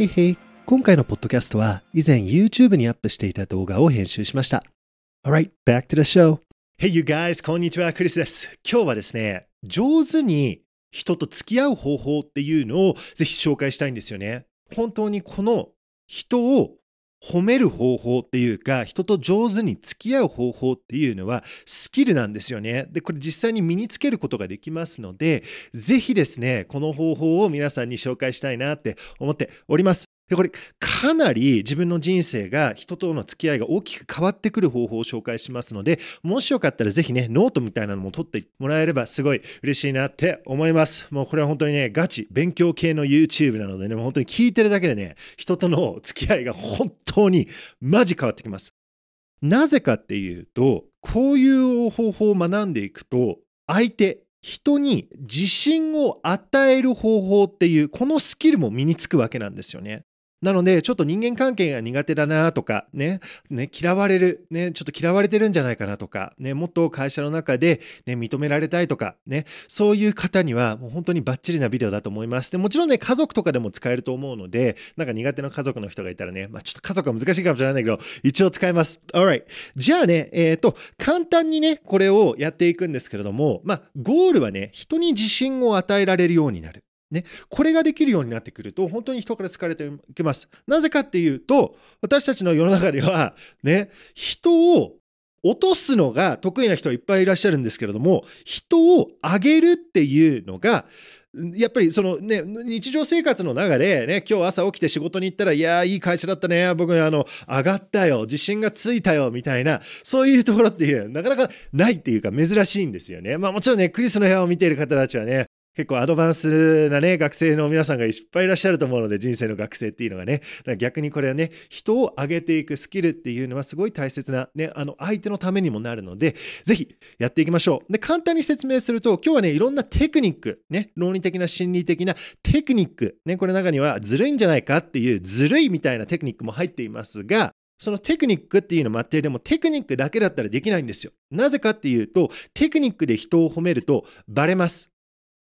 へいへい。今回のポッドキャストは以前 YouTube にアップしていた動画を編集しました。Alright, back to the show. Hey you guys, こんにちは、クリスです。今日はですね、上手に人と付き合う方法っていうのをぜひ紹介したいんですよね。本当にこの人を褒める方法っていうか、人と上手に付き合う方法っていうのはスキルなんですよね。で、これ実際に身につけることができますので、ぜひですね、この方法を皆さんに紹介したいなって思っております。で、これかなり自分の人生が人との付き合いが大きく変わってくる方法を紹介しますので、もしよかったらぜひね、ノートみたいなのも取ってもらえればすごい嬉しいなって思います。もうこれは本当にね、ガチ、勉強系の YouTube なのでね、もう本当に聞いてるだけでね、人との付き合いが本当にマジ変わってきます。なぜかっていうと、こういう方法を学んでいくと、相手、人に自信を与える方法っていう、このスキルも身につくわけなんですよね。なので、ちょっと人間関係が苦手だなとか、ね、ね、嫌われる、ね、ちょっと嫌われてるんじゃないかなとか、ね、もっと会社の中で、ね、認められたいとか、ね、そういう方には、もう本当にバッチリなビデオだと思います。でもちろんね、家族とかでも使えると思うので、なんか苦手な家族の人がいたらね、まあ、ちょっと家族は難しいかもしれないけど、一応使えます。Alright。じゃあね、えっ、と、簡単にね、これをやっていくんですけれども、まあ、ゴールはね、人に自信を与えられるようになる。ね、これができるようになってくると、本当に人から好かれていきます。なぜかっていうと、私たちの世の中では、ね、人を落とすのが得意な人はいっぱいいらっしゃるんですけれども、人を上げるっていうのが、やっぱりそのね、日常生活の中でね、今日朝起きて仕事に行ったら、いやー、いい会社だったね、僕あの、上がったよ、自信がついたよ、みたいな、そういうところっていう、なかなかないっていうか珍しいんですよね。まあもちろんね、クリスの部屋を見ている方たちはね、結構アドバンスなね、学生の皆さんがいっぱいいらっしゃると思うので、人生の学生っていうのがね、だから逆にこれはね、人を上げていくスキルっていうのはすごい大切な、ね、あの相手のためにもなるので、ぜひやっていきましょう。で、簡単に説明すると、今日はね、いろんなテクニック、ね、論理的な心理的なテクニック、ね、これ中にはずるいんじゃないかっていうずるいみたいなテクニックも入っていますが、そのテクニックっていうのもあって、でもテクニックだけだったらできないんですよ。なぜかっていうと、テクニックで人を褒めるとバレます。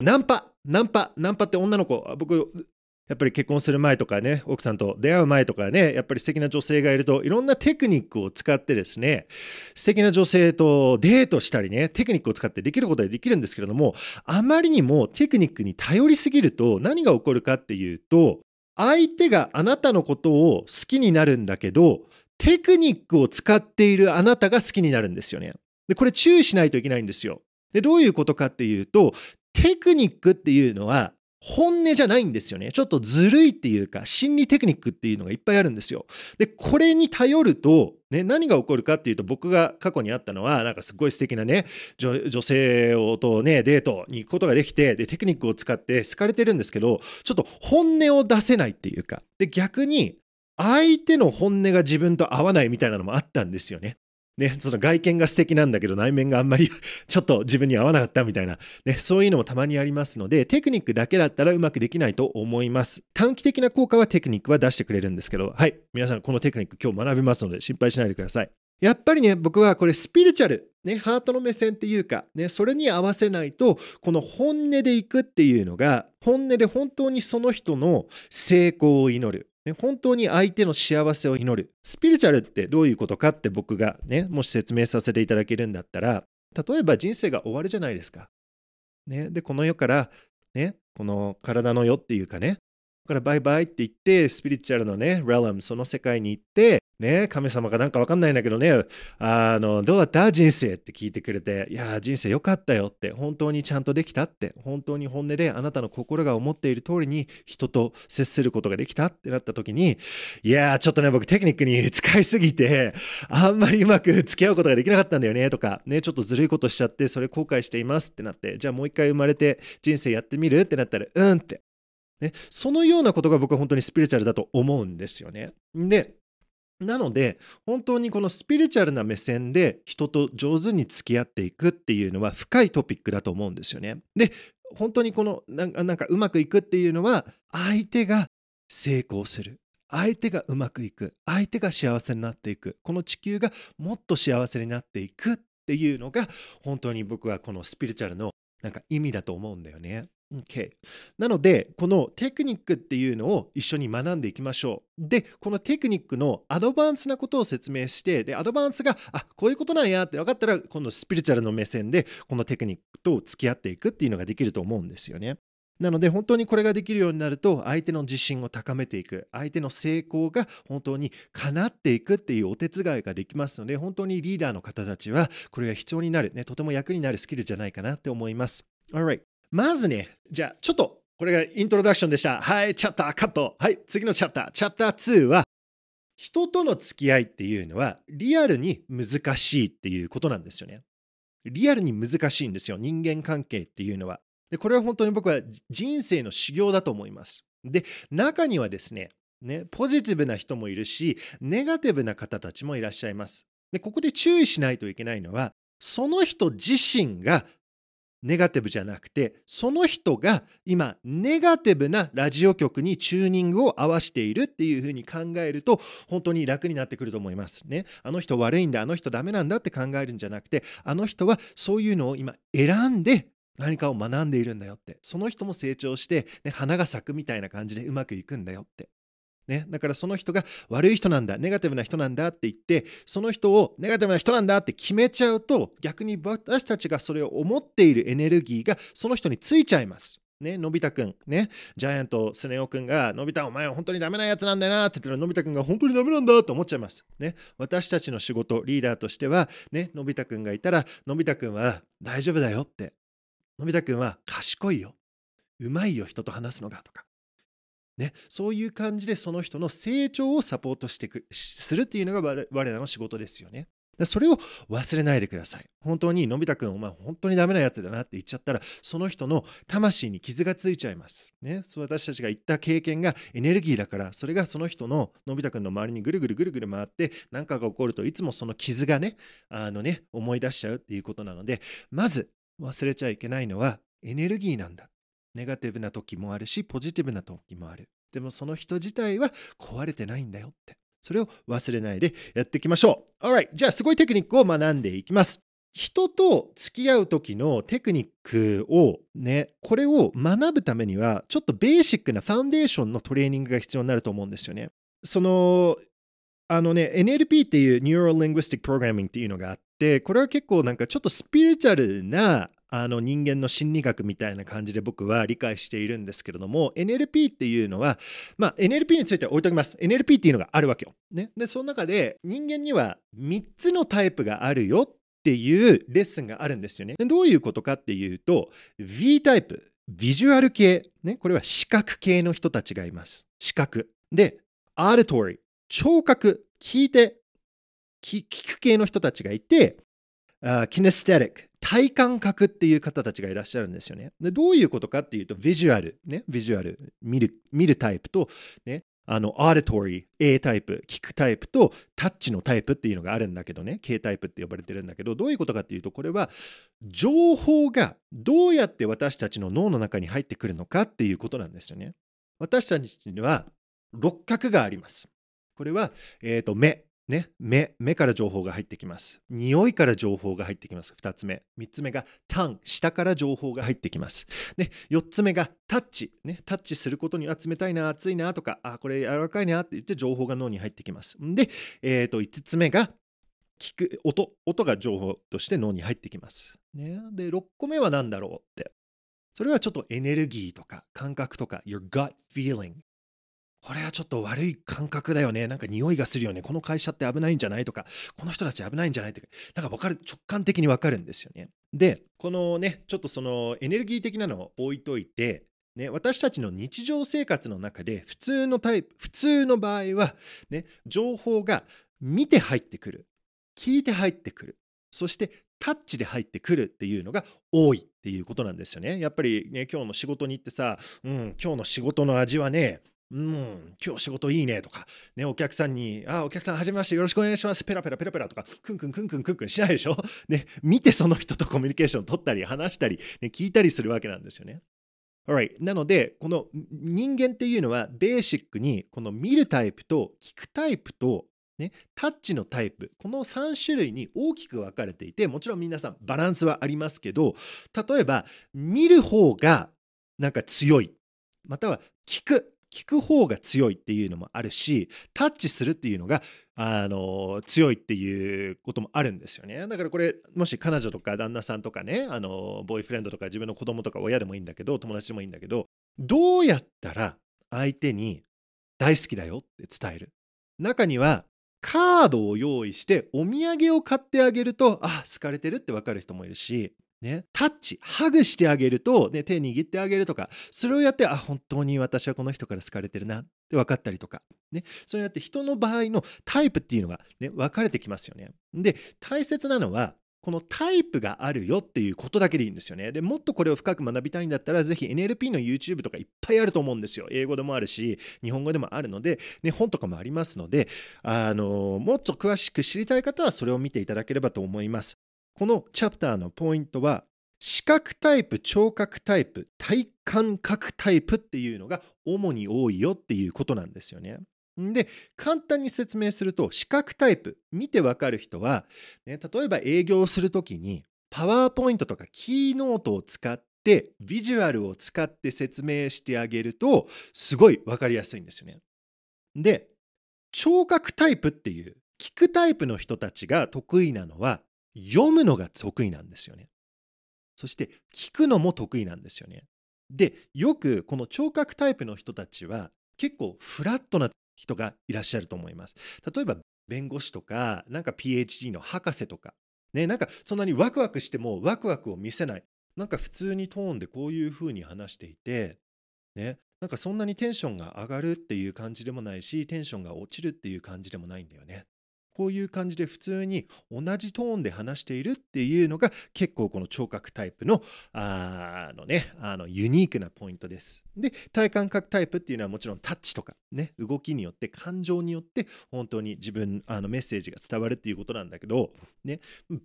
ナンパ、ナンパ、ナンパって女の子、僕、やっぱり結婚する前とかね、奥さんと出会う前とかね、やっぱり素敵な女性がいると、いろんなテクニックを使ってですね、素敵な女性とデートしたりね、テクニックを使ってできることはできるんですけれども、あまりにもテクニックに頼りすぎると何が起こるかっていうと、相手があなたのことを好きになるんだけど、テクニックを使っているあなたが好きになるんですよね。で、これ注意しないといけないんですよ。で、どういうことかっていうと、テクニックっていうのは本音じゃないんですよね。ちょっとずるいっていうか、心理テクニックっていうのがいっぱいあるんですよ。で、これに頼ると、ね、何が起こるかっていうと、僕が過去にあったのは、なんかすごい素敵なね、女性をとね、デートに行くことができて、で、テクニックを使って好かれてるんですけど、ちょっと本音を出せないっていうか、で、逆に、相手の本音が自分と合わないみたいなのもあったんですよね。ね、その外見が素敵なんだけど内面があんまり ちょっと自分に合わなかったみたいな、ね、そういうのもたまにありますので、テクニックだけだったらうまくできないと思います。短期的な効果はテクニックは出してくれるんですけど、はい、皆さんこのテクニック今日学びますので心配しないでください。やっぱりね、僕はこれスピリチュアル、ね、ハートの目線っていうか、ね、それに合わせないと、この本音でいくっていうのが、本音で本当にその人の成功を祈る。ね、本当に相手の幸せを祈る。スピリチュアルってどういうことかって僕がね、もし説明させていただけるんだったら、例えば人生が終わるじゃないですか。ね、で、この世から、ね、この体の世っていうかね、からバイバイって言って、スピリチュアルのね、レラム、その世界に行って、ね、神様かなんかわかんないんだけどね、あの、どうだった？人生って聞いてくれて、いや、人生良かったよって、本当にちゃんとできたって、本当に本音であなたの心が思っている通りに人と接することができたってなった時に、いや、ちょっとね、僕テクニックに使いすぎて、あんまりうまく付き合うことができなかったんだよねとか、ね、ちょっとずるいことしちゃって、それ後悔していますってなって、じゃあもう一回生まれて人生やってみる？ってなったら、うんって。ね、そのようなことが僕は本当にスピリチュアルだと思うんですよね。で、なので、本当にこのスピリチュアルな目線で人と上手に付き合っていくっていうのは深いトピックだと思うんですよね。で、本当にこのなんかうまくいくっていうのは相手が成功する。相手がうまくいく。相手が幸せになっていく。この地球がもっと幸せになっていくっていうのが本当に僕はこのスピリチュアルのなんか意味だと思うんだよね。Okay. なので、このテクニックっていうのを一緒に学んでいきましょう。で、このテクニックのアドバンスなことを説明して、で、アドバンスが、あ、こういうことなんやって分かったら、このスピリチュアルの目線で、このテクニックと付き合っていくっていうのができると思うんですよね。なので本当にこれができるようになると相手の自信を高めていく相手の成功が本当に叶っていくっていうお手伝いができますので本当にリーダーの方たちはこれが必要になる、ね、とても役になるスキルじゃないかなって思います。Alright まずね、じゃあちょっとこれがイントロダクションでした。はい、チャプターカット。はい、次のチャプター。チャプター2は、人との付き合いっていうのはリアルに難しいっていうことなんですよね。リアルに難しいんですよ。人間関係っていうのは。で、これは本当に僕は人生の修行だと思います。で、中にはですね、ね、ポジティブな人もいるし、ネガティブな方たちもいらっしゃいます。で、ここで注意しないといけないのは、その人自身がネガティブじゃなくて、その人が今、ネガティブなラジオ局にチューニングを合わせているっていうふうに考えると、本当に楽になってくると思いますね。あの人悪いんだ、あの人ダメなんだって考えるんじゃなくて、あの人はそういうのを今選んで何かを学んでいるんだよって。その人も成長して、ね、花が咲くみたいな感じでうまくいくんだよって。ね、だからその人が悪い人なんだ、ネガティブな人なんだって言って、その人をネガティブな人なんだって決めちゃうと、逆に私たちがそれを思っているエネルギーがその人についちゃいます。ね、のび太くん、ね、ジャイアントスネ夫くんが、のび太お前は本当にダメなやつなんだよなって言ったら、のび太くんが本当にダメなんだと思っちゃいます。ね、私たちの仕事、リーダーとしては、ね、のび太くんがいたら、のび太くんは大丈夫だよって。のび太くんは賢いよ。うまいよ、人と話すのがとか。ね、そういう感じでその人の成長をサポートしてくするっていうのが我らの仕事ですよね。それを忘れないでください。本当にのび太くん、お前本当にダメなやつだなって言っちゃったら、その人の魂に傷がついちゃいます。ね、そう私たちが言った経験がエネルギーだから、それがその人ののび太くんの周りにぐるぐるぐるぐる回って、何かが起こるといつもその傷がね、あのね、思い出しちゃうっていうことなので、まず忘れちゃいけないのはエネルギーなんだ。ネガティブな時もあるし、ポジティブな時もある。でもその人自体は壊れてないんだよって。それを忘れないでやっていきましょう。Alright、じゃあすごいテクニックを学んでいきます。人と付き合う時のテクニックをね、これを学ぶためには、ちょっとベーシックなファンデーションのトレーニングが必要になると思うんですよね。その、あのね、NLP っていう Neural Linguistic Programming っていうのがあって、これは結構なんかちょっとスピリチュアルなあの人間の心理学みたいな感じで僕は理解しているんですけれども NLP っていうのは、まあ、NLP については置いときます。NLP っていうのがあるわけよ、ね、でその中で人間には3つのタイプがあるよっていうレッスンがあるんですよね。どういうことかっていうと V タイプビジュアル系、ね、これは視覚系の人たちがいます。視覚。でアーデトリー聴覚。聞いて。聞く系の人たちがいて、キネステティック体感覚っていう方たちがいらっしゃるんですよね。でどういうことかっていうと、ビジュアル、ね、ビジュアル、見る見るタイプと、ね、あの、アーデトリー、A タイプ、聞くタイプと、タッチのタイプっていうのがあるんだけどね、K タイプって呼ばれてるんだけど、どういうことかっていうと、これは、情報がどうやって私たちの脳の中に入ってくるのかっていうことなんですよね。私たちには、六角があります。これは、えっ、ー、と、目、ね、目、目から情報が入ってきます。匂いから情報が入ってきます。2つ目。3つ目がタン、下から情報が入ってきます。で、4つ目がタッチ、ね、タッチすることには冷たいな、熱いなとか、あ、これ柔らかいなって言って情報が脳に入ってきます。で、えー、と5つ目が聞く音、音が情報として脳に入ってきます。ね、で、6個目は何だろうって。それはちょっとエネルギーとか感覚とか、your gut feeling。これはちょっと悪い感覚だよね。なんか匂いがするよね。この会社って危ないんじゃないとか、この人たち危ないんじゃないとか、なんか分かる、直感的に分かるんですよね。で、このね、ちょっとそのエネルギー的なのを置いといて、ね、私たちの日常生活の中で普通のタイプ、普通の場合は、ね、情報が見て入ってくる、聞いて入ってくる、そしてタッチで入ってくるっていうのが多いっていうことなんですよね。やっぱりね、今日の仕事に行ってさ、うん、今日の仕事の味はね、うん、今日仕事いいねとか、ね、お客さんに、あ、お客さんはじめまして、よろしくお願いします、ペラペラペラペラとか、クンクンクンクンクンクンしないでしょね、見てその人とコミュニケーション取ったり、話したり、ね、聞いたりするわけなんですよね。Alright. なので、この人間っていうのは、ベーシックに、この見るタイプと聞くタイプと、ね、タッチのタイプ、この3種類に大きく分かれていて、もちろん皆さんバランスはありますけど、例えば、見る方がなんか強い。または聞く。聞く方が強いっていうのもあるし、タッチするっていうのが、あの、強いっていうこともあるんですよね。だからこれ、もし彼女とか旦那さんとかね、あの、ボーイフレンドとか自分の子供とか親でもいいんだけど、友達でもいいんだけど、どうやったら相手に大好きだよって伝える？中には、カードを用意してお土産を買ってあげると、あ、好かれてるってわかる人もいるし、ね、タッチ、ハグしてあげると、ね、手握ってあげるとか、それをやって、あ、本当に私はこの人から好かれてるなって分かったりとか、ね、そうやって人の場合のタイプっていうのが、ね、分かれてきますよね。で、大切なのは、このタイプがあるよっていうことだけでいいんですよね。でもっとこれを深く学びたいんだったら、ぜひ NLP の YouTube とかいっぱいあると思うんですよ。英語でもあるし、日本語でもあるので、ね、本とかもありますので、あのもっと詳しく知りたい方はそれを見ていただければと思います。このチャプターのポイントは、視覚タイプ、聴覚タイプ、体感覚タイプっていうのが主に多いよっていうことなんですよね。で、簡単に説明すると、視覚タイプ、見てわかる人は、ね、例えば営業するときに、パワーポイントとかキーノートを使って、ビジュアルを使って説明してあげると、すごいわかりやすいんですよね。で、聴覚タイプっていう、聞くタイプの人たちが得意なのは、読むのが得意なんですよね。そして聞くのも得意なんですよね。で、よくこの聴覚タイプの人たちは結構フラットな人がいらっしゃると思います。例えば弁護士とか、なんか PhD の博士とか、ね、なんかそんなにワクワクしてもワクワクを見せない。なんか普通にトーンでこういうふうに話していて、ね、なんかそんなにテンションが上がるっていう感じでもないし、テンションが落ちるっていう感じでもないんだよね。こういう感じで普通に同じトーンで話しているっていうのが結構この聴覚タイプのあのねあのユニークなポイントです。で体感覚タイプっていうのはもちろんタッチとかね動きによって感情によって本当に自分あのメッセージが伝わるっていうことなんだけどね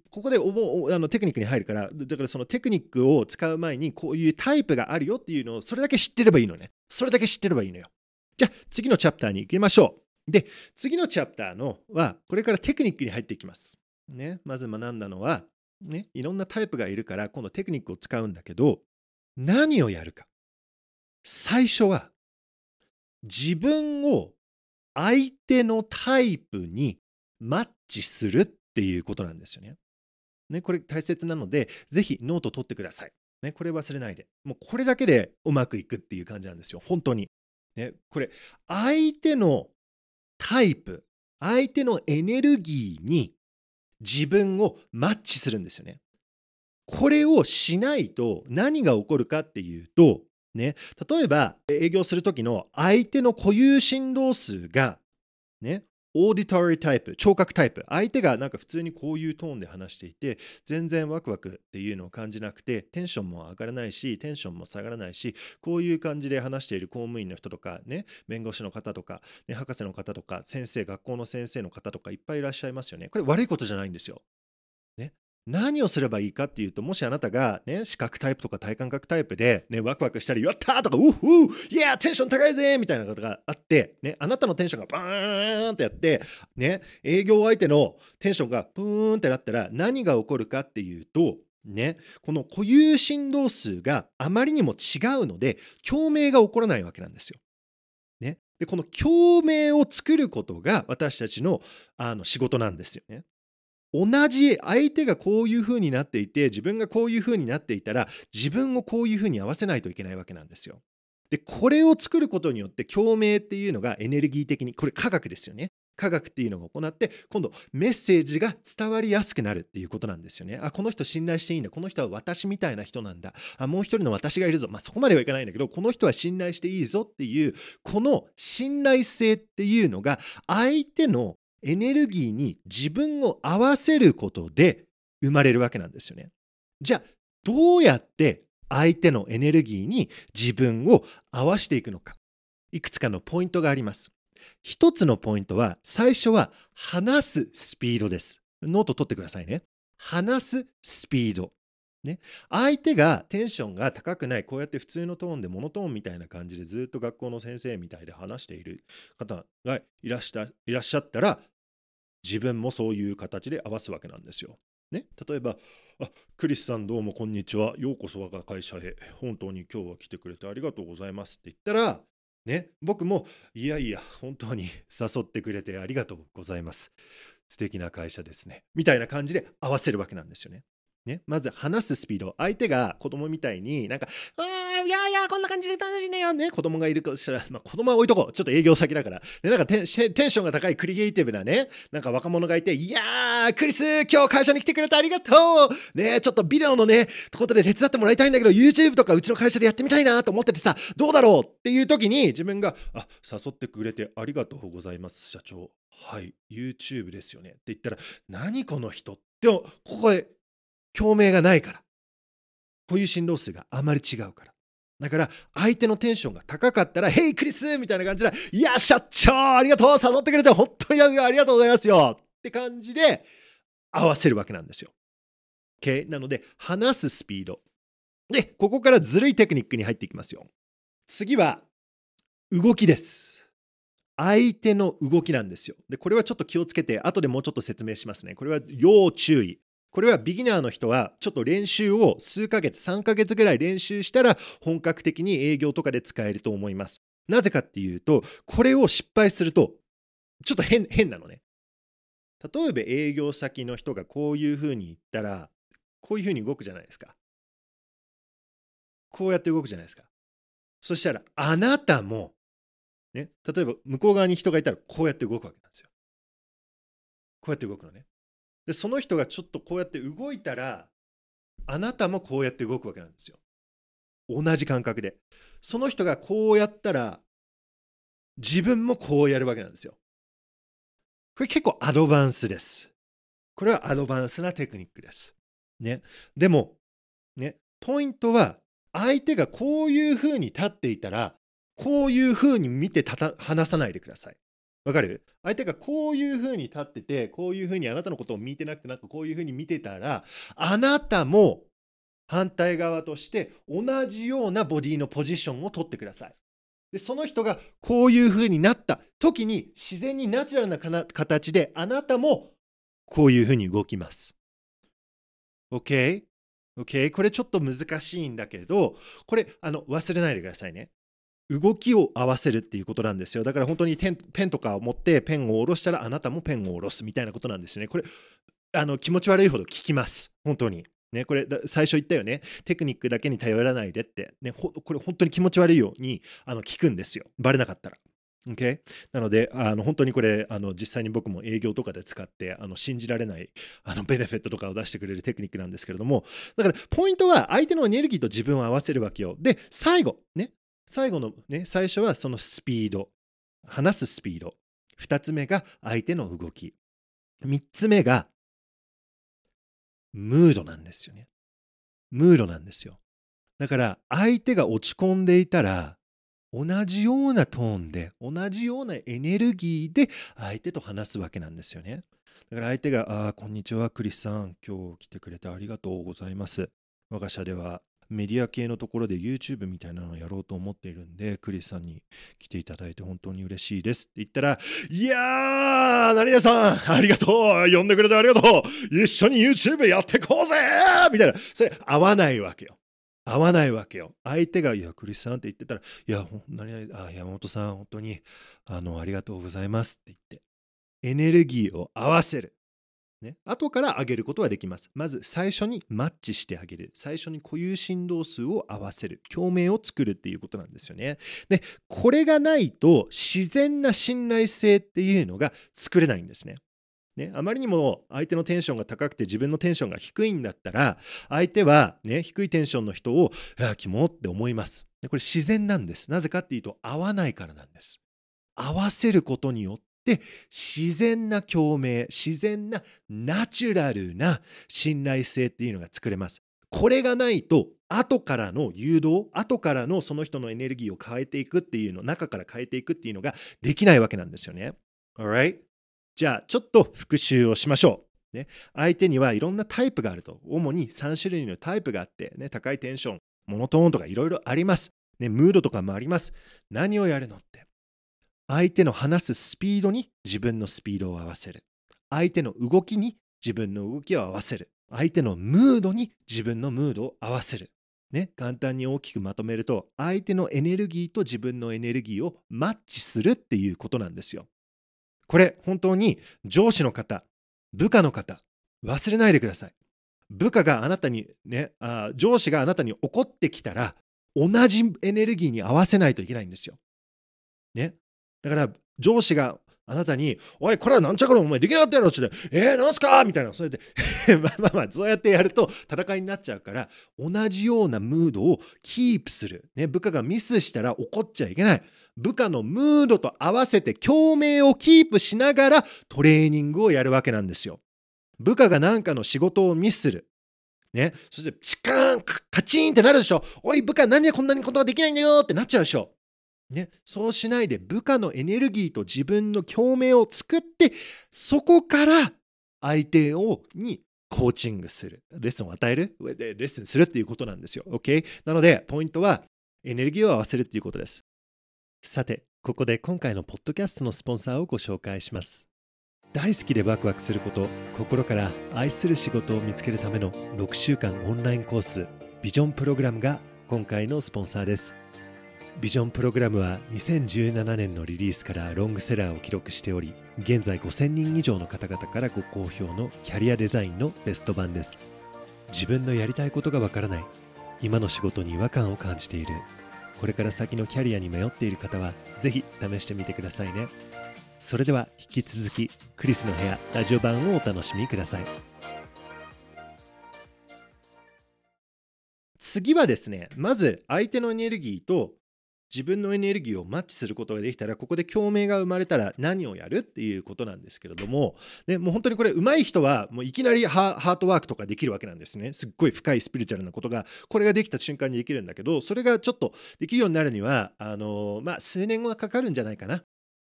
ここでおあのテクニックに入るからだからそのテクニックを使う前にこういうタイプがあるよっていうのをそれだけ知ってればいいのね。それだけ知ってればいいのよ。じゃあ次のチャプターに行きましょう。で、次のチャプターのは、これからテクニックに入っていきます。ね、まず学んだのは、ね、いろんなタイプがいるから、今度テクニックを使うんだけど、何をやるか。最初は、自分を相手のタイプにマッチするっていうことなんですよね。ね、これ大切なので、ぜひノート取ってください。ね、これ忘れないで。もうこれだけでうまくいくっていう感じなんですよ。本当に。ね、これ、相手のタイプ、相手のエネルギーに自分をマッチするんですよね。これをしないと何が起こるかっていうと、ね、例えば営業する時の相手の固有振動数が、ね、オーディタリータイプ、聴覚タイプ。相手がなんか普通にこういうトーンで話していて、全然ワクワクっていうのを感じなくて、テンションも上がらないし、テンションも下がらないし、こういう感じで話している公務員の人とか、ね、弁護士の方とか、ね、博士の方とか、先生、学校の先生の方とかいっぱいいらっしゃいますよね。これ悪いことじゃないんですよ。何をすればいいかっていうと、もしあなたがね、視覚タイプとか体感覚タイプで、ね、ワクワクしたり、やったとか、うっふーいやテンション高いぜみたいなことがあって、ね、あなたのテンションがバーンってやって、ね、営業相手のテンションがプーンってなったら何が起こるかっていうと、ね、この固有振動数があまりにも違うので、共鳴が起こらないわけなんですよ。ね、でこの共鳴を作ることが私たちのあの仕事なんですよね。同じ相手がこういう風になっていて自分がこういう風になっていたら自分をこういう風に合わせないといけないわけなんですよ。でこれを作ることによって共鳴っていうのがエネルギー的にこれ科学ですよね。科学っていうのが行って今度メッセージが伝わりやすくなるっていうことなんですよね。あこの人信頼していいんだこの人は私みたいな人なんだあもう一人の私がいるぞまあそこまではいかないんだけどこの人は信頼していいぞっていうこの信頼性っていうのが相手のエネルギーに自分を合わせることで生まれるわけなんですよね。じゃあどうやって相手のエネルギーに自分を合わせていくのか。いくつかのポイントがあります。一つのポイントは最初は話すスピードです。ノート取ってくださいね。話すスピード。ね、相手がテンションが高くないこうやって普通のトーンでモノトーンみたいな感じでずっと学校の先生みたいで話している方がいらっしゃいらっしゃったら自分もそういう形で合わすわけなんですよ。ね、例えば、あクリスさんどうもこんにちは。ようこそ我が会社へ。本当に今日は来てくれてありがとうございますって言ったら、ね、僕もいやいや、本当に誘ってくれてありがとうございます。素敵な会社ですね。みたいな感じで合わせるわけなんですよね。ね、まず話すスピード。相手が子供みたいになんか「ああいやいやこんな感じで楽しいねよね」子供がいるとしたら、まあ、子供は置いとこう。ちょっと営業先だから。でなんかテンションが高いクリエイティブなねなんか若者がいて「いやークリス今日会社に来てくれてありがとうねちょっとビデオのねことで手伝ってもらいたいんだけど YouTube とかうちの会社でやってみたいなと思っててさどうだろうっていう時に自分が「あ誘ってくれてありがとうございます社長。はい YouTube ですよね」って言ったら「何この人」ってここで共鳴がないから。こういう振動数があまり違うから。だから相手のテンションが高かったら「ヘイクリス!」みたいな感じで「いや社長ありがとう誘ってくれて本当にありがとうございますよ」って感じで合わせるわけなんですよ。OK? なので話すスピード。でここからずるいテクニックに入っていきますよ。次は動きです。相手の動きなんですよ。でこれはちょっと気をつけて後でもうちょっと説明しますね。これは要注意。これはビギナーの人はちょっと練習を数ヶ月、3ヶ月ぐらい練習したら本格的に営業とかで使えると思います。なぜかっていうと、これを失敗するとちょっと変変なのね。例えば営業先の人がこういうふうに言ったら、こういうふうに動くじゃないですか。こうやって動くじゃないですか。そしたら、あなたも、ね、例えば向こう側に人がいたらこうやって動くわけなんですよ。こうやって動くのね。でその人がちょっとこうやって動いたらあなたもこうやって動くわけなんですよ。同じ感覚で。その人がこうやったら自分もこうやるわけなんですよ。これ結構アドバンスです。これはアドバンスなテクニックです。ね。でもねポイントは相手がこういうふうに立っていたらこういうふうに見て話さないでください。わかる？相手がこういうふうに立ってて、こういうふうにあなたのことを見てなくて、なんかこういうふうに見てたら、あなたも反対側として同じようなボディのポジションを取ってください。でその人がこういうふうになった時に自然にナチュラルな形であなたもこういうふうに動きます。OK? OK? これちょっと難しいんだけど、これあの忘れないでくださいね。動きを合わせるっていうことなんですよ。だから本当にペンとかを持ってペンを下ろしたらあなたもペンを下ろすみたいなことなんですよね。これあの気持ち悪いほど効きます。本当に。ね、これ最初言ったよね。テクニックだけに頼らないでって。ね、これ本当に気持ち悪いようにあの聞くんですよ。バレなかったら。Okay? なのであの本当にこれあの実際に僕も営業とかで使ってあの信じられないあのベネフィットとかを出してくれるテクニックなんですけれどもだからポイントは相手のエネルギーと自分を合わせるわけよで最後ね最後のね、最初はそのスピード。話すスピード。二つ目が相手の動き。三つ目がムードなんですよね。ムードなんですよ。だから相手が落ち込んでいたら同じようなトーンで同じようなエネルギーで相手と話すわけなんですよね。だから相手が「ああこんにちはクリスさん今日来てくれてありがとうございます」我が社ではメディア系のところで YouTube みたいなのをやろうと思っているんで、クリスさんに来ていただいて本当に嬉しいですって言ったら、いやー、成屋さん、ありがとう呼んでくれてありがとう一緒に YouTube やってこうぜみたいな、それ合わないわけよ。合わないわけよ。相手が、いや、クリスさんって言ってたら、いや、何々、あ、山本さん、本当に、あの、ありがとうございますって言って、エネルギーを合わせる。ね、後から上げることはできます。まず最初にマッチしてあげる。最初に固有振動数を合わせる。共鳴を作るっていうことなんですよね。で、これがないと自然な信頼性っていうのが作れないんですね。ね、あまりにも相手のテンションが高くて自分のテンションが低いんだったら相手は、ね、低いテンションの人を「ああキモ」って思います。これ自然なんです。なぜかっていうと合わないからなんです。合わせることによっで自然な共鳴自然なナチュラルな信頼性っていうのが作れます。これがないと後からの誘導後からのその人のエネルギーを変えていくっていうの中から変えていくっていうのができないわけなんですよね。Alright? じゃあちょっと復習をしましょう。ね、相手にはいろんなタイプがあると。主に3種類のタイプがあって、ね、高いテンションモノトーンとかいろいろあります、ね、ムードとかもあります。何をやるのって。相手の話すスピードに自分のスピードを合わせる。相手の動きに自分の動きを合わせる。相手のムードに自分のムードを合わせる。ね、簡単に大きくまとめると、相手のエネルギーと自分のエネルギーをマッチするっていうことなんですよ。これ、本当に上司の方、部下の方、忘れないでください。部下があなたにね、あ上司があなたに怒ってきたら、同じエネルギーに合わせないといけないんですよ。ね。だから、上司があなたに、おい、これはなんちゃかのお前できなかったやろってって、えー、なんすか？みたいな、そうやってまあまあまあ、そうやってやると戦いになっちゃうから、同じようなムードをキープする。ね、部下がミスしたら怒っちゃいけない。部下のムードと合わせて共鳴をキープしながらトレーニングをやるわけなんですよ。部下が何かの仕事をミスする。ね。そして、チカーン、カチンってなるでしょ。おい、部下、何でこんなにことができないんだよってなっちゃうでしょ。ね、そうしないで部下のエネルギーと自分の共鳴を作ってそこから相手をにコーチングするレッスンを与える？レッスンするっていうことなんですよ。OK? なのでポイントはエネルギーを合わせるっていうことです。さてここで今回のポッドキャストのスポンサーをご紹介します。大好きでワクワクすること心から愛する仕事を見つけるための6週間オンラインコースビジョンプログラムが今回のスポンサーです。ビジョンプログラムは2017年のリリースからロングセラーを記録しており現在5000人以上の方々からご好評のキャリアデザインのベスト版です。自分のやりたいことがわからない。今の仕事に違和感を感じている。これから先のキャリアに迷っている方はぜひ試してみてくださいね。それでは引き続きクリスの部屋ラジオ版をお楽しみください。次はですねまず相手のエネルギーと自分のエネルギーをマッチすることができたらここで共鳴が生まれたら何をやるっていうことなんですけれども、ね、もう本当にこれ上手い人はもういきなりハートワークとかできるわけなんですね。すっごい深いスピリチュアルなことがこれができた瞬間にできるんだけどそれがちょっとできるようになるにはあのまあ数年後はかかるんじゃないかな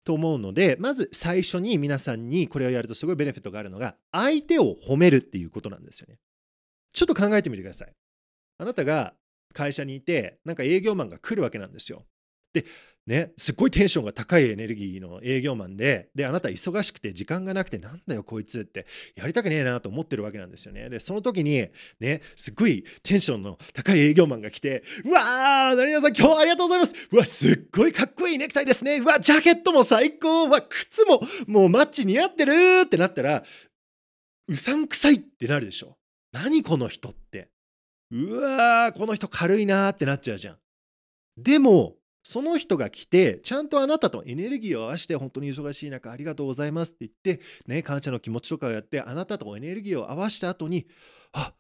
と思うのでまず最初に皆さんにこれをやるとすごいベネフィットがあるのが相手を褒めるっていうことなんですよね。ちょっと考えてみてください。あなたが会社にいて、なんか営業マンが来るわけなんですよ。で、ね、すっごいテンションが高いエネルギーの営業マンで、で、あなた忙しくて時間がなくて、なんだよこいつってやりたくねえなと思ってるわけなんですよね。で、その時に、ね、すっごいテンションの高い営業マンが来て、うわー、何々さん今日はありがとうございますうわ、すっごいかっこいいネクタイですねうわ、ジャケットも最高うわ、靴ももうマッチ似合ってるってなったら、うさんくさいってなるでしょ。何この人って。うわー、この人軽いなーってなっちゃうじゃん。でも、その人が来て、ちゃんとあなたとエネルギーを合わせて、本当に忙しい中、ありがとうございますって言って、ね、感謝の気持ちとかをやって、あなたとエネルギーを合わせた後に、あ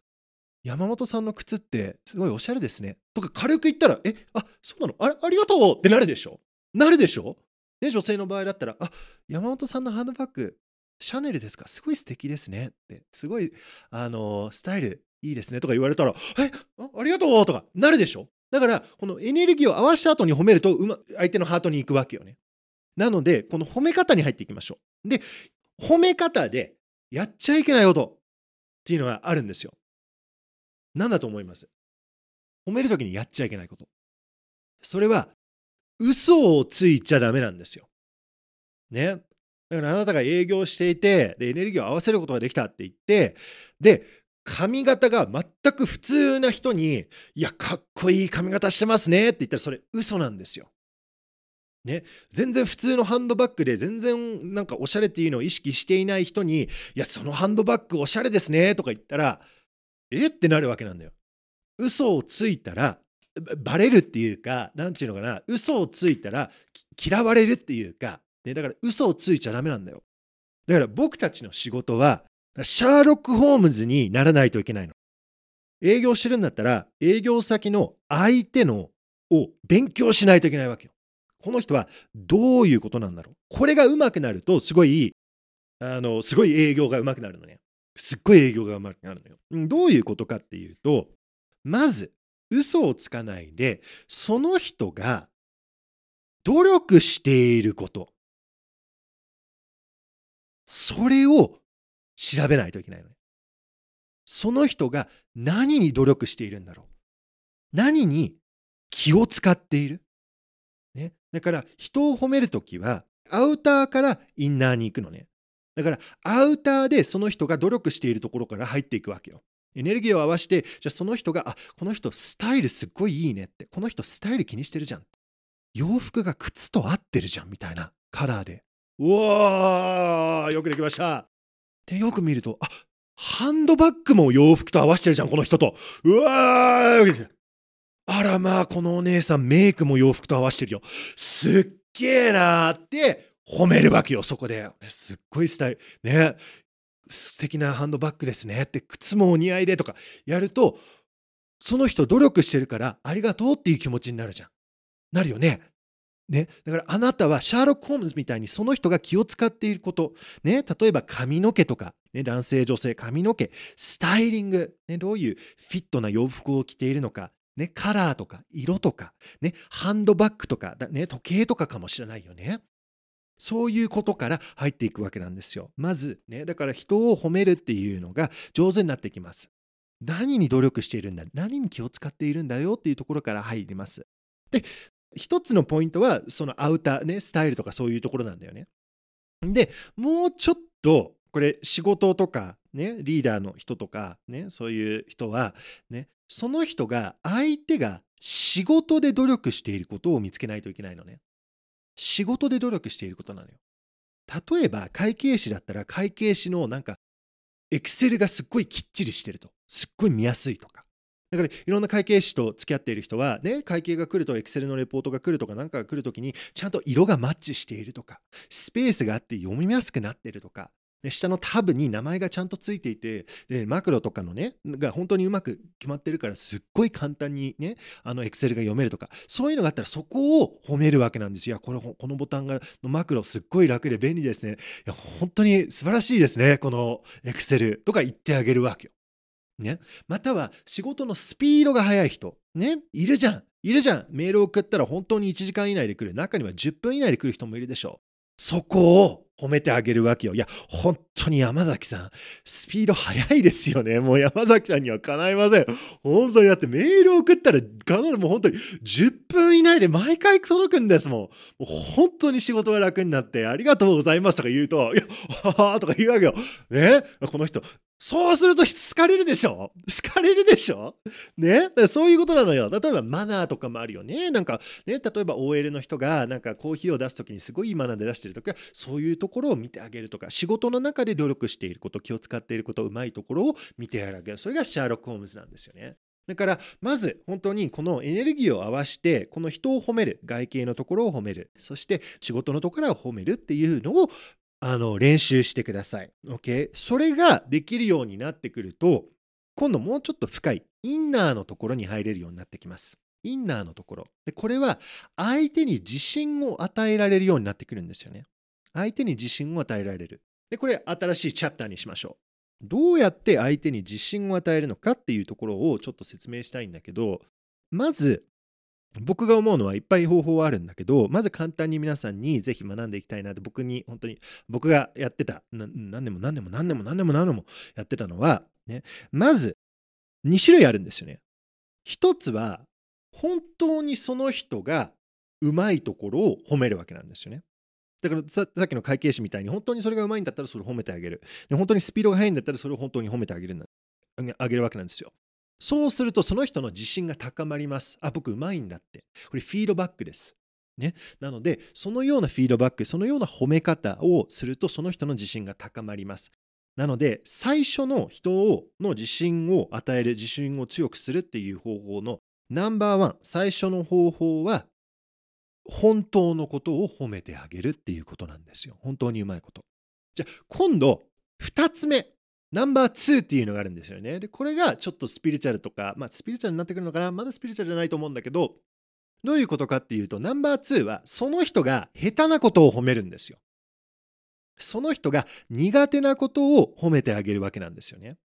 山本さんの靴ってすごいおしゃれですね。とか軽く言ったら、え、あ、そうなの？あありがとうってなるでしょ？なるでしょ？ね、女性の場合だったら、あ、山本さんのハンドバッグ、シャネルですか？すごい素敵ですねって、すごい、あの、スタイルいいですねとか言われたら、えあありがとうとかなるでしょ？だから、このエネルギーを合わせた後に褒めると、相手のハートに行くわけよね。なので、この褒め方に入っていきましょう。で、褒め方でやっちゃいけないことっていうのがあるんですよ。何だと思います？褒めるときにやっちゃいけないこと。それは、嘘をついちゃダメなんですよ。ね。だからあなたが営業していて、で、エネルギーを合わせることができたって言って、で、髪型が全く普通な人に、いや、かっこいい髪型してますねって言ったらそれ嘘なんですよ。ね、全然普通のハンドバッグで全然なんかおしゃれっていうのを意識していない人に、いや、そのハンドバッグおしゃれですねとか言ったら、えってなるわけなんだよ。嘘をついたら、バレるっていうか、なんていうのかな、嘘をついたら嫌われるっていうか、ね、だから嘘をついちゃダメなんだよ。だから僕たちの仕事はシャーロック・ホームズにならないといけないの。営業してるんだったら、営業先の相手のを勉強しないといけないわけよ。この人はどういうことなんだろう。これがうまくなると、すごい、あの、すごい営業がうまくなるのね。すっごい営業がうまくなるのよ。どういうことかっていうと、まず、嘘をつかないで、その人が努力していること。それを調べないといけないのね。その人が何に努力しているんだろう。何に気を使っている。ね、だから人を褒めるときはアウターからインナーに行くのね。だからアウターでその人が努力しているところから入っていくわけよ。エネルギーを合わせて、じゃあその人が、あ、この人スタイルすっごいいいねって、この人スタイル気にしてるじゃん。洋服が靴と合ってるじゃんみたいなカラーで。うわー、よくできました。で、よく見ると、あ、ハンドバッグも洋服と合わせてるじゃん、この人と。うわー、あらまあ、このお姉さんメイクも洋服と合わせてるよ。すっげえなーって褒めるわけよ、そこで。すっごいスタイル。ね。素敵なハンドバッグですねって靴もお似合いでとかやるとその人努力してるからありがとうっていう気持ちになるじゃん。なるよね。ね、だからあなたはシャーロック・ホームズみたいにその人が気を使っていること、ね、例えば髪の毛とか、ね、男性女性髪の毛。スタイリング、ね、どういうフィットな洋服を着ているのか、ね、カラーとか。色とか、ね、ハンドバッグとか、ね、時計とかかもしれないよね。そういうことから入っていくわけなんですよ。まず。ね、だから人を褒めるっていうのが上手になってきます。何に努力しているんだ。何に気を使っているんだよっていうところから入ります。で、一つのポイントはそのアウターね、スタイルとかそういうところなんだよね。で、もうちょっとこれ仕事とかね、リーダーの人とかね、そういう人はね、その人が相手が仕事で努力していることを見つけないといけないのね。仕事で努力していることなのよ。例えば会計士だったら会計士のなんかエクセルがすっごいきっちりしてるとすっごい見やすいとかだからいろんな会計士と付き合っている人はね会計が来るとエクセルのレポートが来るとか何かが来るときにちゃんと色がマッチしているとかスペースがあって読みやすくなっているとかで下のタブに名前がちゃんとついていてでマクロとかのねが本当にうまく決まってるからすっごい簡単にねあのエクセルが読めるとかそういうのがあったらそこを褒めるわけなんですよ。いやこれこのボタンがのマクロすっごい楽で便利ですね。いや本当に素晴らしいですねこのエクセルとか言ってあげるわけよ。ね、または仕事のスピードが速い人、ね、いるじゃんいるじゃんメール送ったら本当に1時間以内で来る中には10分以内で来る人もいるでしょうそこを褒めてあげるわけよ。いや、本当に山崎さん、スピード速いですよね。もう山崎さんにはかないません。本当にだってメール送ったら、かなりもう本当に10分以内で毎回届くんですもん。もう本当に仕事が楽になって、ありがとうございますとか言うと、いや、ははとか言うわけよ。ねこの人、そうすると好かれるでしょ？好かれるでしょ？ね？そういうことなのよ。例えばマナーとかもあるよね。なんかね、例えば OL の人がなんかコーヒーを出すときにすごいいいマナーで出してるとか、そういうところを見てあげるとか、仕事の中で努力していること、気を使っていること、うまいところを見てあげる。それがシャーロック・ホームズなんですよね。だからまず本当にこのエネルギーを合わせてこの人を褒める外形のところを褒めるそして仕事のところを褒めるっていうのをあの練習してください。OK? それができるようになってくると、今度もうちょっと深いインナーのところに入れるようになってきます。インナーのところ。で、これは相手に自信を与えられるようになってくるんですよね。相手に自信を与えられる。で、これ新しいチャプターにしましょう。どうやって相手に自信を与えるのかっていうところをちょっと説明したいんだけど、まず僕が思うのはいっぱい方法はあるんだけど、まず簡単に皆さんにぜひ学んでいきたいなって、僕に本当に、僕がやってた、何年も何年も何年も何年も何年もやってたのは、ね、まず2種類あるんですよね。一つは、本当にその人がうまいところを褒めるわけなんですよね。だからさっきの会計士みたいに本当にそれがうまいんだったらそれを褒めてあげる。本当にスピードが速いんだったらそれを本当に褒めてあげるあげるわけなんですよ。そうするとその人の自信が高まります。あ、僕うまいんだって。これフィードバックです。ね、なので、そのようなフィードバック、そのような褒め方をすると、その人の自信が高まります。なので、最初の人をの自信を与える、自信を強くするっていう方法のナンバーワン、最初の方法は、本当のことを褒めてあげるっていうことなんですよ。本当にうまいこと。じゃあ、今度、2つ目。ナンバー2っていうのがあるんですよね。で、これがちょっとスピリチュアルとか、まあスピリチュアルになってくるのかな？まだスピリチュアルじゃないと思うんだけど、どういうことかっていうと、ナンバー2はその人が下手なことを褒めるんですよ。その人が苦手なことを褒めてあげるわけなんですよね。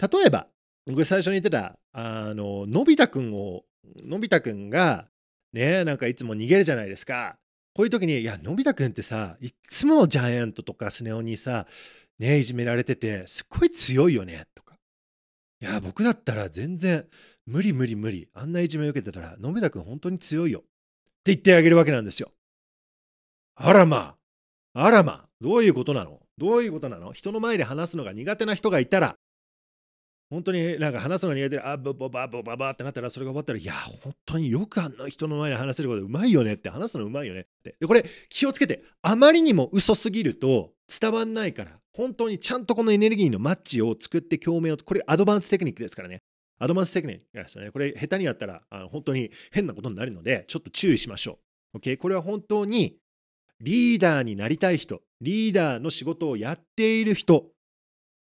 例えば、これ最初に言ってた、あの、のび太くんを、のび太くんが、ね、なんかいつも逃げるじゃないですか。こういう時に、いや、のび太くんってさ、いつもジャイアントとかスネ夫にさ、ね、いじめられてて、すっごい強いよね、とか。いや、僕だったら全然、無理無理無理。あんないじめ受けてたら、野村君本当に強いよ。って言ってあげるわけなんですよ。あらまあ。あらま、どういうことなの？どういうことなの？人の前で話すのが苦手な人がいたら、本当になんか話すのが苦手で、あ、ババババババってなったら、それが終わったら、いや、本当によくあんな人の前で話せることうまいよねって、話すのうまいよねって。で、これ気をつけて、あまりにも嘘すぎると伝わんないから、本当にちゃんとこのエネルギーのマッチを作って共鳴を、これアドバンステクニックですからね。アドバンステクニックですね。これ下手にやったらあの本当に変なことになるので、ちょっと注意しましょう。OK? これは本当にリーダーになりたい人、リーダーの仕事をやっている人、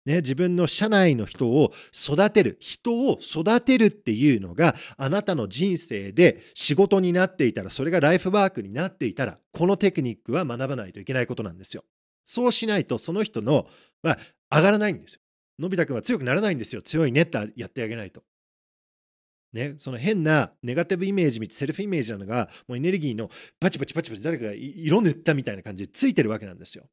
ね、自分の社内の人を育てる、人を育てるっていうのがあなたの人生で仕事になっていたら、それがライフワークになっていたら、このテクニックは学ばないといけないことなんですよ。そうしないと、その人の、まあ、上がらないんですよ。のび太くんは強くならないんですよ。強いねってやってあげないと。ね、その変なネガティブイメージ、セルフイメージなのが、もうエネルギーのバチバチバチバチ誰かが色塗ったみたいな感じでついてるわけなんですよ。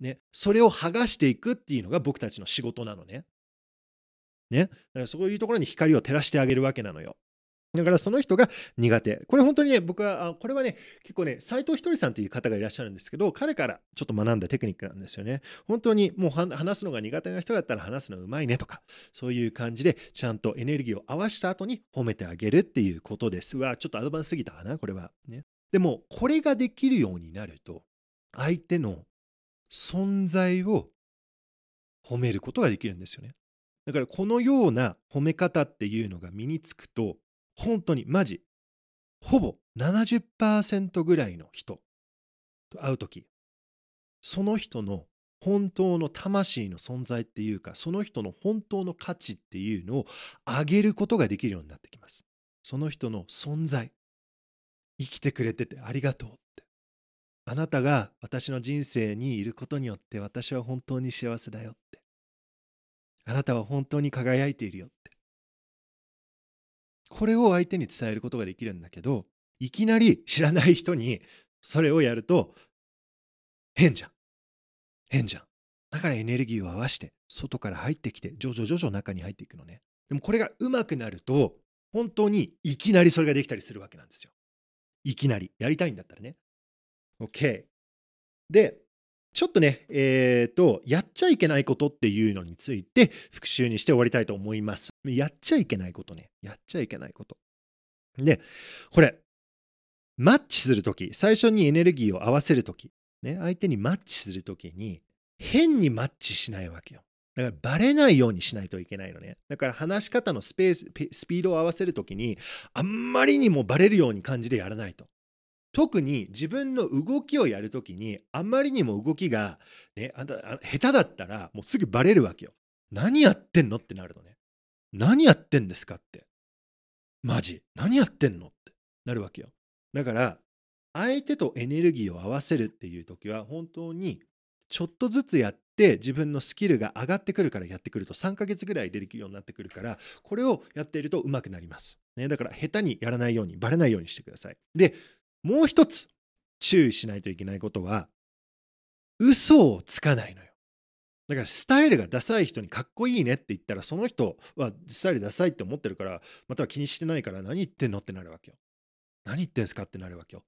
ね、それを剥がしていくっていうのが僕たちの仕事なのね。ね、だからそういうところに光を照らしてあげるわけなのよ。だからその人が苦手。これ本当にね、僕は、これはね、結構ね、斎藤ひとりさんという方がいらっしゃるんですけど、彼からちょっと学んだテクニックなんですよね。本当にもう話すのが苦手な人だったら話すのうまいねとか、そういう感じでちゃんとエネルギーを合わした後に褒めてあげるっていうことです。うわ、ちょっとアドバンスすぎたかな、これは。ね。でも、これができるようになると、相手の存在を褒めることができるんですよね。だからこのような褒め方っていうのが身につくと、本当にマジ、ほぼ70%ぐらいの人と会うとき、その人の本当の魂の存在っていうか、その人の本当の価値っていうのを上げることができるようになってきます。その人の存在、生きてくれててありがとうって。あなたが私の人生にいることによって私は本当に幸せだよって。あなたは本当に輝いているよって。これを相手に伝えることができるんだけど、いきなり知らない人にそれをやると変じゃん。変じゃん。だからエネルギーを合わせて外から入ってきて徐々徐々中に入っていくのね。でもこれがうまくなると本当にいきなりそれができたりするわけなんですよ。いきなり。やりたいんだったらね。OK。で、ちょっとね、えっ、ー、と、やっちゃいけないことっていうのについて復習にして終わりたいと思います。やっちゃいけないことね。やっちゃいけないこと。で、これ、マッチするとき、最初にエネルギーを合わせるとき、ね、相手にマッチするときに、変にマッチしないわけよ。だからバレないようにしないといけないのね。だから話し方のスペース、スピードを合わせるときに、あんまりにもバレるように感じでやらないと。特に自分の動きをやるときに、あまりにも動きが、ね、あ下手だったら、もうすぐバレるわけよ。何やってんのってなるのね。何やってんですかって。マジ？何やってんのってなるわけよ。だから、相手とエネルギーを合わせるっていう時は、本当にちょっとずつやって自分のスキルが上がってくるからやってくると3ヶ月ぐらいできるようになってくるからこれをやっていると上手くなります、ね、だから下手にやらないようにバレないようにしてくださいでもう一つ注意しないといけないことは、嘘をつかないのよ。だからスタイルがダサい人にかっこいいねって言ったら、その人はスタイルダサいって思ってるから、または気にしてないから何言ってんのってなるわけよ。何言ってんすかってなるわけよ。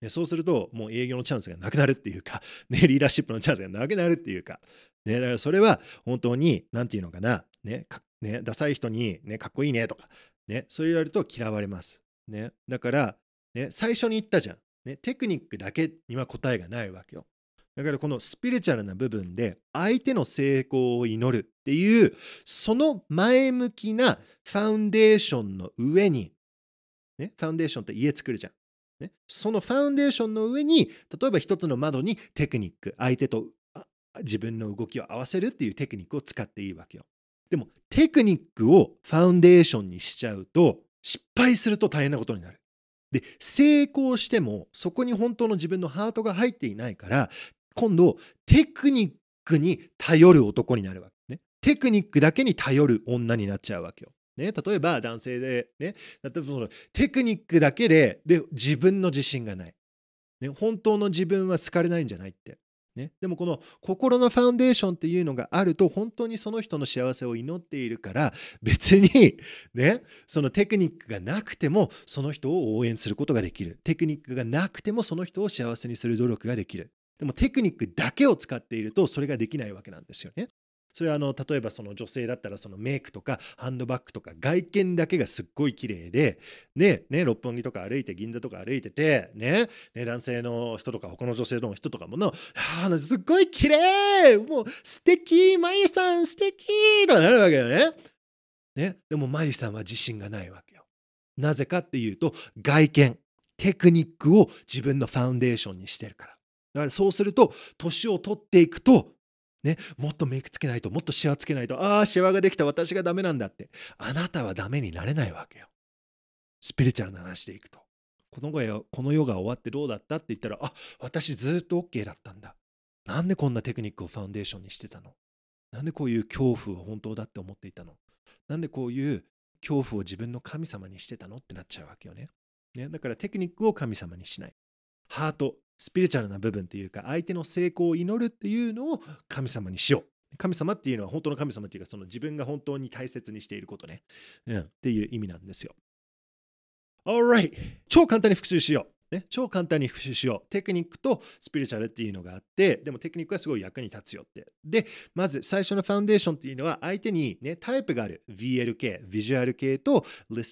でそうすると、もう営業のチャンスがなくなるっていうか、ね、リーダーシップのチャンスがなくなるっていうか、ね、だからそれは本当に、なんていうのかな、ね、ねダサい人に、ね、かっこいいねとか、ね、そう言われると嫌われます。ね、だから、ね、最初に言ったじゃん、ね。テクニックだけには答えがないわけよ。だからこのスピリチュアルな部分で相手の成功を祈るっていうその前向きなファウンデーションの上に、ね、ファウンデーションって家作るじゃん。ね、そのファウンデーションの上に例えば一つの窓にテクニック相手と自分の動きを合わせるっていうテクニックを使っていいわけよ。でもテクニックをファウンデーションにしちゃうと失敗すると大変なことになる。で、成功しても、そこに本当の自分のハートが入っていないから、今度、テクニックに頼る男になるわけね。テクニックだけに頼る女になっちゃうわけよ。ね、例えば男性で、ね、例えばそのテクニックだけでで自分の自信がない、ね。本当の自分は好かれないんじゃないって。ね、でもこの心のファウンデーションっていうのがあると本当にその人の幸せを祈っているから 別にねそのテクニックがなくてもその人を応援することができる。テクニックがなくてもその人を幸せにする努力ができる。でもテクニックだけを使っているとそれができないわけなんですよね。それはあの例えばその女性だったらそのメイクとかハンドバッグとか外見だけがすっごい綺麗で、ね、ね、六本木とか歩いて銀座とか歩いてて、ね、ね男性の人とか他の女性の人とかもの、あすっごい綺麗もう素敵まゆさん素敵とかなるわけよね。ね、でもまゆさんは自信がないわけよ。なぜかっていうと外見、テクニックを自分のファウンデーションにしてるから。だからそうすると年を取っていくとね、もっとメイクつけないと、もっとシワつけないと、ああ、シワができた、私がダメなんだって。あなたはダメになれないわけよ。スピリチュアルな話でいくと。このこの世が終わってどうだったって言ったら、あ私ずっと OK だったんだ。なんでこんなテクニックをファウンデーションにしてたの？なんでこういう恐怖を本当だって思っていたの？なんでこういう恐怖を自分の神様にしてたの？ってなっちゃうわけよね。ねだからテクニックを神様にしない。ハート、スピリチュアルな部分っていうか、相手の成功を祈るっていうのを神様にしよう。神様っていうのは本当の神様っていうか、その自分が本当に大切にしていることね。うん、っていう意味なんですよ。Alright! 超簡単に復習しよう。ね、超簡単に復習しよう。テクニックとスピリチュアルっていうのがあって、でもテクニックはすごい役に立つよって。で、まず最初のファウンデーションっていうのは、相手に、ね、タイプがある VL 系、ビジュアル系と、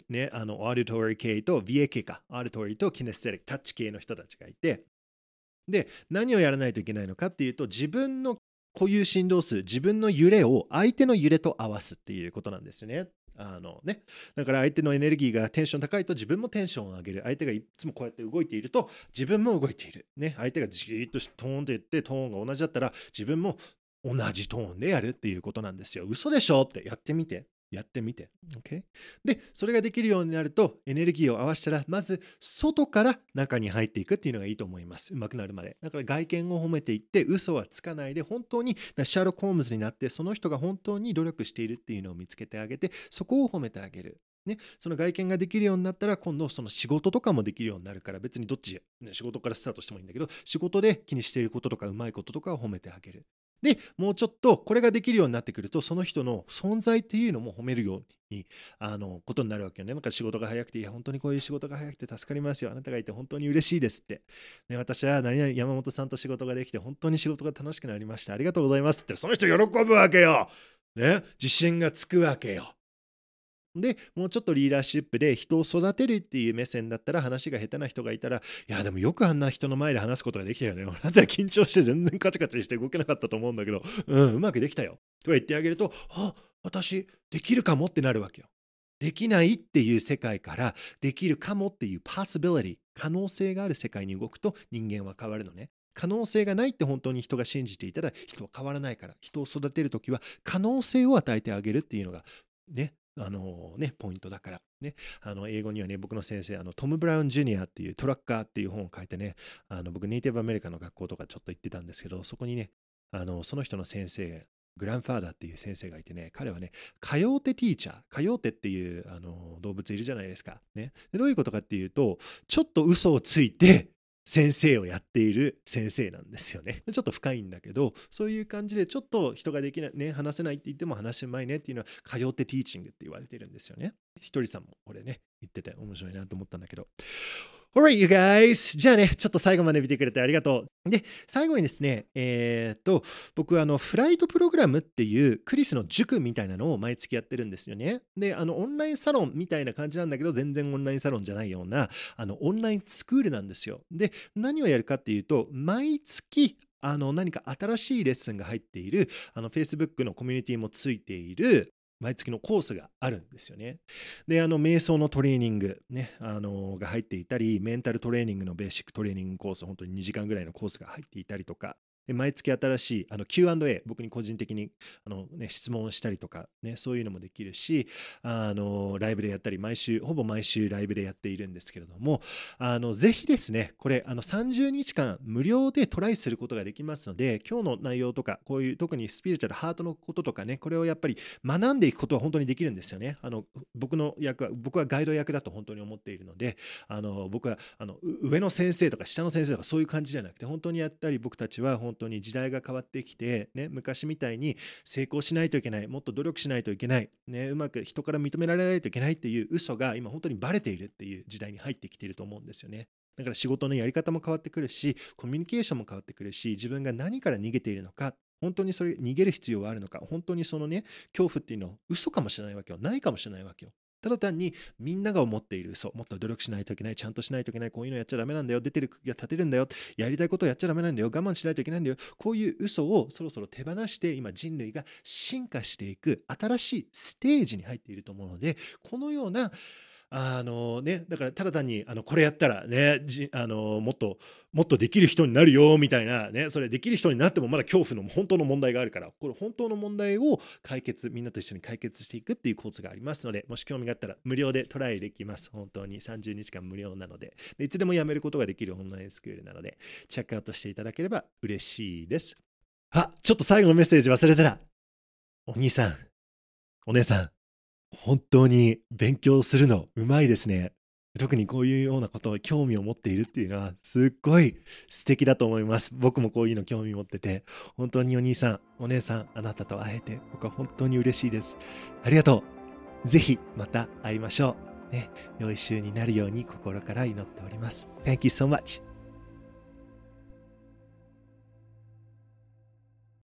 ね、あの auditory 系と VA 系か、 auditory と kinesthetic、タッチ系の人たちがいて、で、何をやらないといけないのかっていうと、自分の固有振動数、自分の揺れを相手の揺れと合わすっていうことなんですよね。あのね、だから相手のエネルギーがテンション高いと自分もテンションを上げる。相手がいつもこうやって動いていると自分も動いている。ね、相手がじーっとトーンと言ってトーンが同じだったら自分も同じトーンでやるっていうことなんですよ。嘘でしょ？ってやってみて。やってみて。Okay? で、それができるようになると、エネルギーを合わせたら、まず外から中に入っていくっていうのがいいと思います。うまくなるまで。だから外見を褒めていって、嘘はつかないで、本当にシャーロック・ホームズになって、その人が本当に努力しているっていうのを見つけてあげて、そこを褒めてあげる。ね、その外見ができるようになったら今度その仕事とかもできるようになるから別にどっち、ね、仕事からスタートしてもいいんだけど仕事で気にしていることとかうまいこととかを褒めてあげるで、もうちょっとこれができるようになってくると、その人の存在っていうのも褒めるように、あの、ことになるわけよね。なんか仕事が早くて、いや、本当にこういう仕事が早くて助かりますよ。あなたがいて本当に嬉しいですって。ね、私は何々山本さんと仕事ができて、本当に仕事が楽しくなりました。ありがとうございますって、その人喜ぶわけよ。ね、自信がつくわけよ。で、もうちょっとリーダーシップで人を育てるっていう目線だったら話が下手な人がいたら、いや、でもよくあんな人の前で話すことができたよね。俺だったら緊張して全然カチカチして動けなかったと思うんだけど、うん、うまくできたよ。とか言ってあげると、あ、私できるかもってなるわけよ。できないっていう世界からできるかもっていう possibility 可能性がある世界に動くと人間は変わるのね。可能性がないって本当に人が信じていたら人は変わらないから人を育てるときは可能性を与えてあげるっていうのがねあのね、ポイントだから。ね、あの英語にはね、僕の先生、あのトム・ブラウン・ジュニアっていうトラッカーっていう本を書いてね、あの僕、ネイティブアメリカの学校とかちょっと行ってたんですけど、そこにね、あのその人の先生、グランファーダーっていう先生がいてね、彼はね、カヨーテティーチャー、カヨーテっていうあの動物いるじゃないですか、ねで。どういうことかっていうと、ちょっと嘘をついて、先生をやっている先生なんですよね。ちょっと深いんだけど、そういう感じでちょっと人ができない、ね、話せないって言っても話うまいねっていうのは、通ってティーチングって言われてるんですよね。ひとりさんもこれね、言ってて面白いなと思ったんだけど。Alright, you guys. じゃあね、ちょっと最後まで見てくれてありがとう。で、最後にですね、えー、っと、僕、あの、フライトプログラムっていうクリスの塾みたいなのを毎月やってるんですよね。で、あの、オンラインサロンみたいな感じなんだけど、全然オンラインサロンじゃないような、あの、オンラインスクールなんですよ。で、何をやるかっていうと、毎月、あの何か新しいレッスンが入っているあの Facebook のコミュニティもついている毎月のコースがあるんですよね。で、あの、瞑想のトレーニング、ね、あの、が入っていたり、メンタルトレーニングのベーシックトレーニングコース、本当に2時間ぐらいのコースが入っていたりとか、毎月新しいあの Q&A、僕に個人的にあの、ね、質問をしたりとか、ね、そういうのもできるしあの、ライブでやったり、毎週、ほぼ毎週ライブでやっているんですけれども、あのぜひですね、これあの30日間無料でトライすることができますので、今日の内容とか、こういう特にスピリチュアル、ハートのこととかね、これをやっぱり学んでいくことは本当にできるんですよね。あの僕の役は、僕はガイド役だと本当に思っているので、あの僕はあの上の先生とか下の先生とかそういう感じじゃなくて、本当にやったり僕たちは本当に時代が変わってきて、ね、昔みたいに成功しないといけない、もっと努力しないといけない、ね、うまく人から認められないといけないっていう嘘が今本当にバレているっていう時代に入ってきていると思うんですよね。だから仕事のやり方も変わってくるし、コミュニケーションも変わってくるし、自分が何から逃げているのか、本当にそれ逃げる必要があるのか、本当にそのね、恐怖っていうのは嘘かもしれないわけよ。ないかもしれないわけよ。ただ単にみんなが思っている嘘、もっと努力しないといけない、ちゃんとしないといけない、こういうのやっちゃダメなんだよ、出てる釘が立てるんだよ、やりたいことをやっちゃダメなんだよ、我慢しないといけないんだよ、こういう嘘をそろそろ手放して、今人類が進化していく新しいステージに入っていると思うので、このようなあのね、だからただ単にあのこれやったらねあのもっともっとできる人になるよみたいなねそれできる人になってもまだ恐怖の本当の問題があるからこれ本当の問題を解決みんなと一緒に解決していくっていうコースがありますのでもし興味があったら無料でトライできます。本当に30日間無料なので。でいつでもやめることができるオンラインスクールなのでチェックアウトしていただければ嬉しいです。あちょっと最後のメッセージ忘れてた。お兄さん。お姉さん。本当に勉強するのうまいですね。特にこういうようなことを興味を持っているっていうのはすっごい素敵だと思います。僕もこういうの興味持ってて、本当にお兄さん、お姉さん、あなたと会えて僕は本当に嬉しいです。ありがとう。ぜひまた会いましょう。ね、良い週になるように心から祈っております。Thank you so much.